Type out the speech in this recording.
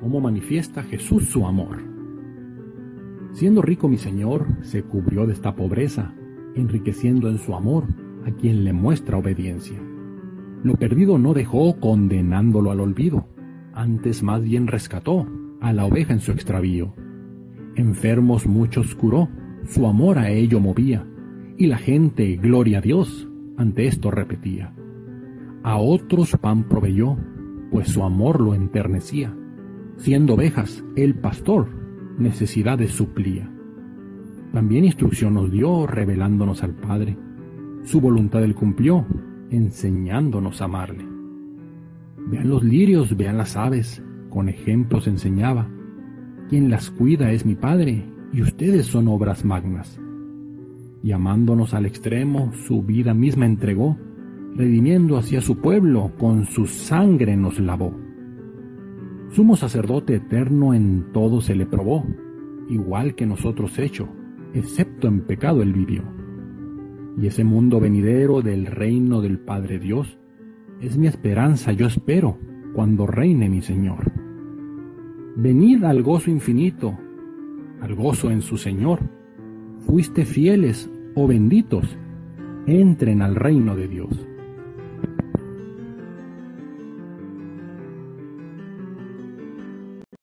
¿Cómo manifiesta Jesús su amor? Siendo rico mi Señor, se cubrió de esta pobreza, enriqueciendo en su amor a quien le muestra obediencia. Lo perdido no dejó condenándolo al olvido, antes más bien rescató a la oveja en su extravío. Enfermos muchos curó, su amor a ello movía, y la gente, gloria a Dios, ante esto repetía. A otros pan proveyó, pues su amor lo enternecía. Siendo ovejas, el pastor necesidades suplía. También instrucción nos dio, revelándonos al Padre. Su voluntad él cumplió, enseñándonos a amarle. Vean los lirios, vean las aves, con ejemplos enseñaba. Quien las cuida es mi Padre, y ustedes son obras magnas. Y amándonos al extremo, su vida misma entregó, redimiendo hacia su pueblo, con su sangre nos lavó. Sumo sacerdote eterno en todo se le probó, igual que nosotros hecho, excepto en pecado él vivió. Y ese mundo venidero del reino del Padre Dios, es mi esperanza, yo espero, cuando reine mi Señor. Venid al gozo infinito, al gozo en su Señor. Fuiste fieles o benditos, entren al reino de Dios.